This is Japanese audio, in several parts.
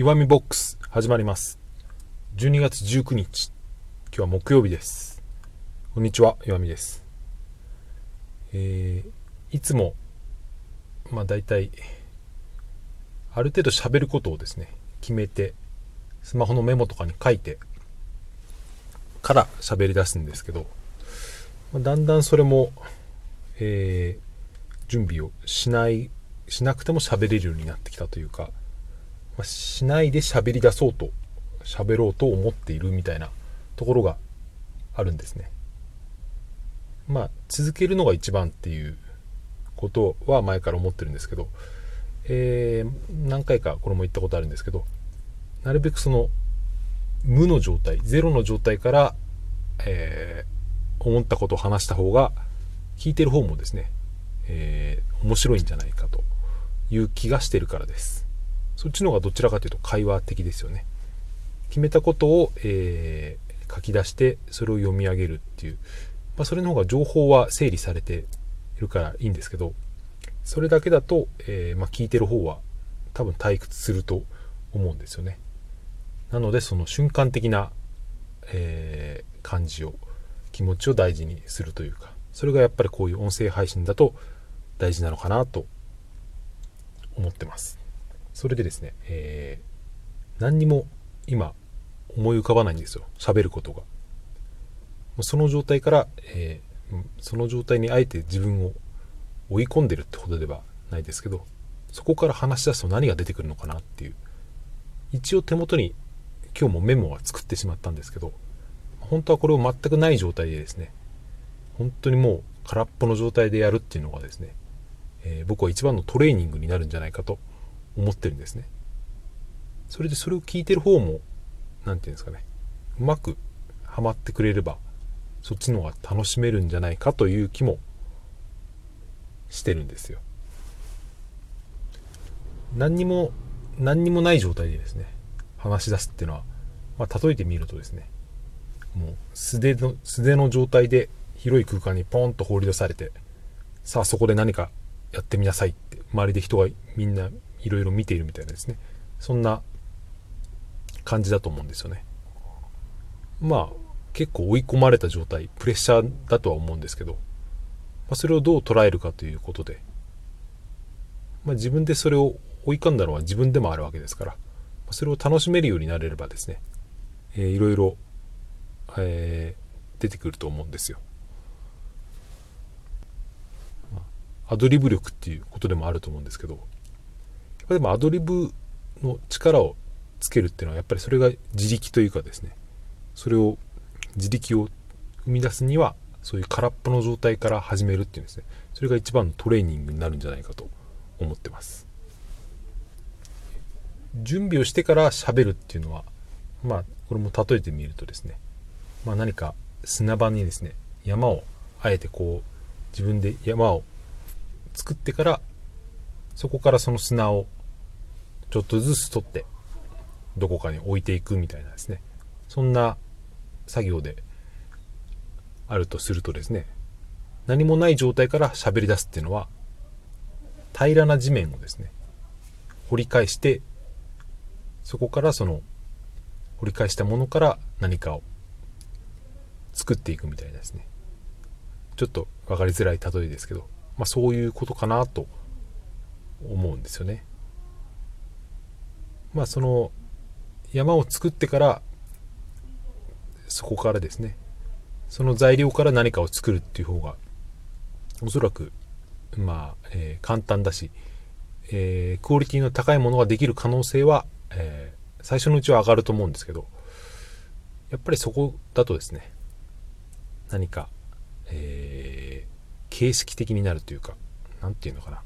岩見ボックス始まります。12月19日。今日は木曜日です。こんにちは岩見です。えー、いつもまあ大体ある程度喋ることをですね決めてスマホのメモとかに書いてから喋り出すんですけど、まあ、だんだんそれも、えー、準備をしないしなくても喋れるようになってきたというか、しないで喋り出そうと喋ろうと思っているみたいなところがあるんですね。まあ続けるのが一番っていうことは前から思ってるんですけど、えー、何回かこれも言ったことあるんですけどなるべくその無の状態ゼロの状態から、えー、思ったことを話した方が聞いてる方もですね、えー、面白いんじゃないかという気がしてるからですそっちの方がどちらかというと会話的ですよね。決めたことを、えー、書き出してそれを読み上げるっていう、まあ、それの方が情報は整理されているからいいんですけどそれだけだと、えー、まあ、聞いてる方は多分退屈すると思うんですよね。なのでその瞬間的な、えー、感じを気持ちを大事にするというかそれがやっぱりこういう音声配信だと大事なのかなと思ってます。それでですね、えー、何にも今思い浮かばないんですよ。喋ることが。その状態から、えー、その状態にあえて自分を追い込んでるってほどではないですけどそこから話し出すと何が出てくるのかなっていう。一応手元に今日もメモは作ってしまったんですけど本当はこれを全くない状態でですね本当にもう空っぽの状態でやるっていうのがですね、えー、僕は一番のトレーニングになるんじゃないかと思ってるんですね。それでそれを聞いてる方も何て言うんですかね。うまくはまってくれればそっちの方が楽しめるんじゃないかという気もしてるんですよ。何にも何にもない状態でですね話し出すっていうのは、まあ、例えてみるとですねもう素手の素手の状態で広い空間にポンと放り出されてさあそこで何かやってみなさいって周りで人がみんないろいろ見ているみたいなですねそんな感じだと思うんですよねまあ結構追い込まれた状態プレッシャーだとは思うんですけど、まあ、それをどう捉えるかということで、まあ、自分でそれを追い込んだのは自分でもあるわけですからそれを楽しめるようになれればですね、えー、いろいろ、えー、出てくると思うんですよ。アドリブ力っていうことでもあると思うんですけどでもアドリブの力をつけるっていうのはやっぱりそれが自力というかですね。それを自力を生み出すにはそういう空っぽの状態から始めるっていうんですね。それが一番のトレーニングになるんじゃないかと思ってます。準備をしてから喋るっていうのはまあこれも例えてみるとですね、まあ、何か砂場にですね山をあえてこう自分で山を作ってからそこからその砂をちょっとずつ取ってどこかに置いていくみたいなですねそんな作業であるとするとですね何もない状態から喋り出すっていうのは平らな地面をですね掘り返してそこからその掘り返したものから何かを作っていくみたいですねちょっと分かりづらい例えですけど、まあ、そういうことかなと思うんですよね。まあその山を作ってからそこからですね。その材料から何かを作るっていう方がおそらくまあ、えー、簡単だし、えー、クオリティの高いものができる可能性はえー、最初のうちは上がると思うんですけどやっぱりそこだとですね何か、えー、形式的になるというか何て言うのかな、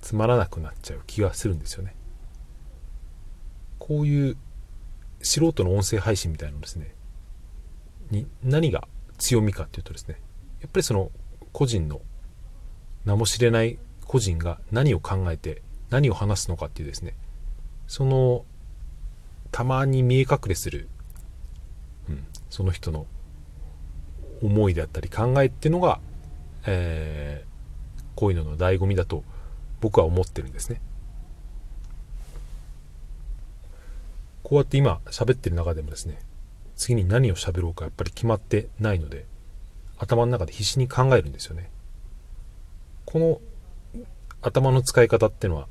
つまらなくなっちゃう気がするんですよね。こういう素人の音声配信みたいなのですね。に何が強みかっていうとですねやっぱりその個人の名も知れない個人が何を考えて何を話すのかっていうですねそのたまに見え隠れする、うん、その人の思いであったり考えっていうのが、えー、こういうのの醍醐味だと僕は思ってるんですね。こうやって今喋ってる中でもですね次に何を喋ろうかやっぱり決まってないので頭の中で必死に考えるんですよね。この頭の使い方ってのは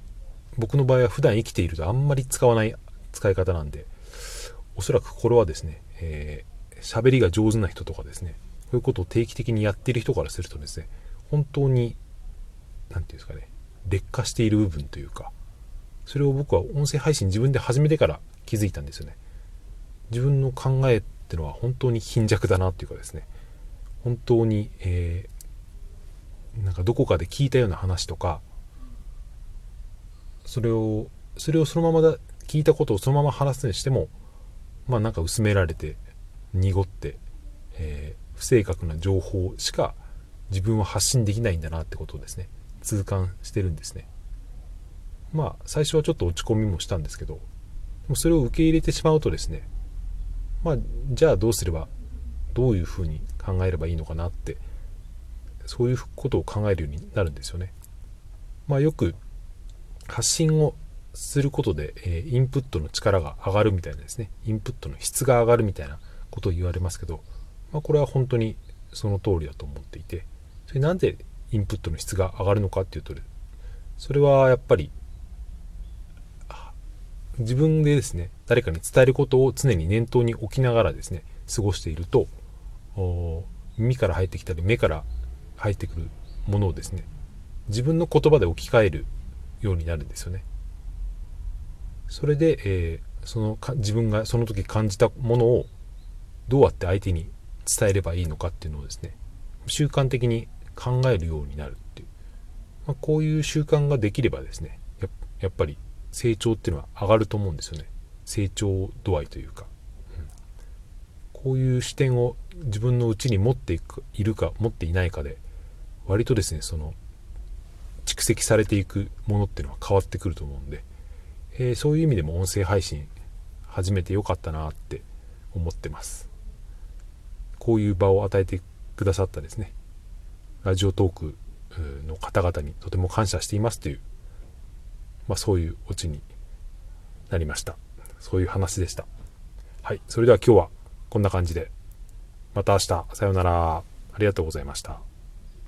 僕の場合は普段生きているとあんまり使わない使い方なんでおそらくこれはですね喋、えー、りが上手な人とかですねこういうことを定期的にやっている人からするとですね本当に何て言うんですかね劣化している部分というかそれを僕は音声配信自分で始めてから気づいたんですよね。自分の考えってのは本当に貧弱だなっていうかですね。本当に、えー、なんかどこかで聞いたような話とかそれをそれをそのままだ聞いたことをそのまま話すにしてもまあなんか薄められて濁って、えー、不正確な情報しか自分は発信できないんだなってことをですね。痛感してるんですね。まあ最初はちょっと落ち込みもしたんですけどそれを受け入れてしまうとですねまあじゃあどうすればどういうふうに考えればいいのかなってそういうことを考えるようになるんですよね。まあよく発信をすることで、え、インプットの力が上がるみたいなですねインプットの質が上がるみたいなことを言われますけど、まあ、これは本当にその通りだと思っていてそれなんでインプットの質が上がるのかっていうとそれはやっぱり自分でですね誰かに伝えることを常に念頭に置きながらですね過ごしていると耳から入ってきたり目から入ってくるものをですね自分の言葉で置き換えるようになるんですよね。それで、えー、その自分がその時感じたものをどうやって相手に伝えればいいのかっていうのをですね習慣的に考えるようになるっていう、まあ、こういう習慣ができればですねやっぱり成長っていうのは上がると思うんですよね。成長度合いというか、うん、こういう視点を自分のうちに持っていくいるか持っていないかで割とですねその蓄積されていくものっていうのは変わってくると思うんで、えー、そういう意味でも音声配信始めてよかったなって思ってます。こういう場を与えてくださったですね。ラジオトークの方々にとても感謝していますという、まあ、そういうオチになりました。そういう話でした。はい。それでは今日はこんな感じで。また明日。さようなら。ありがとうございました。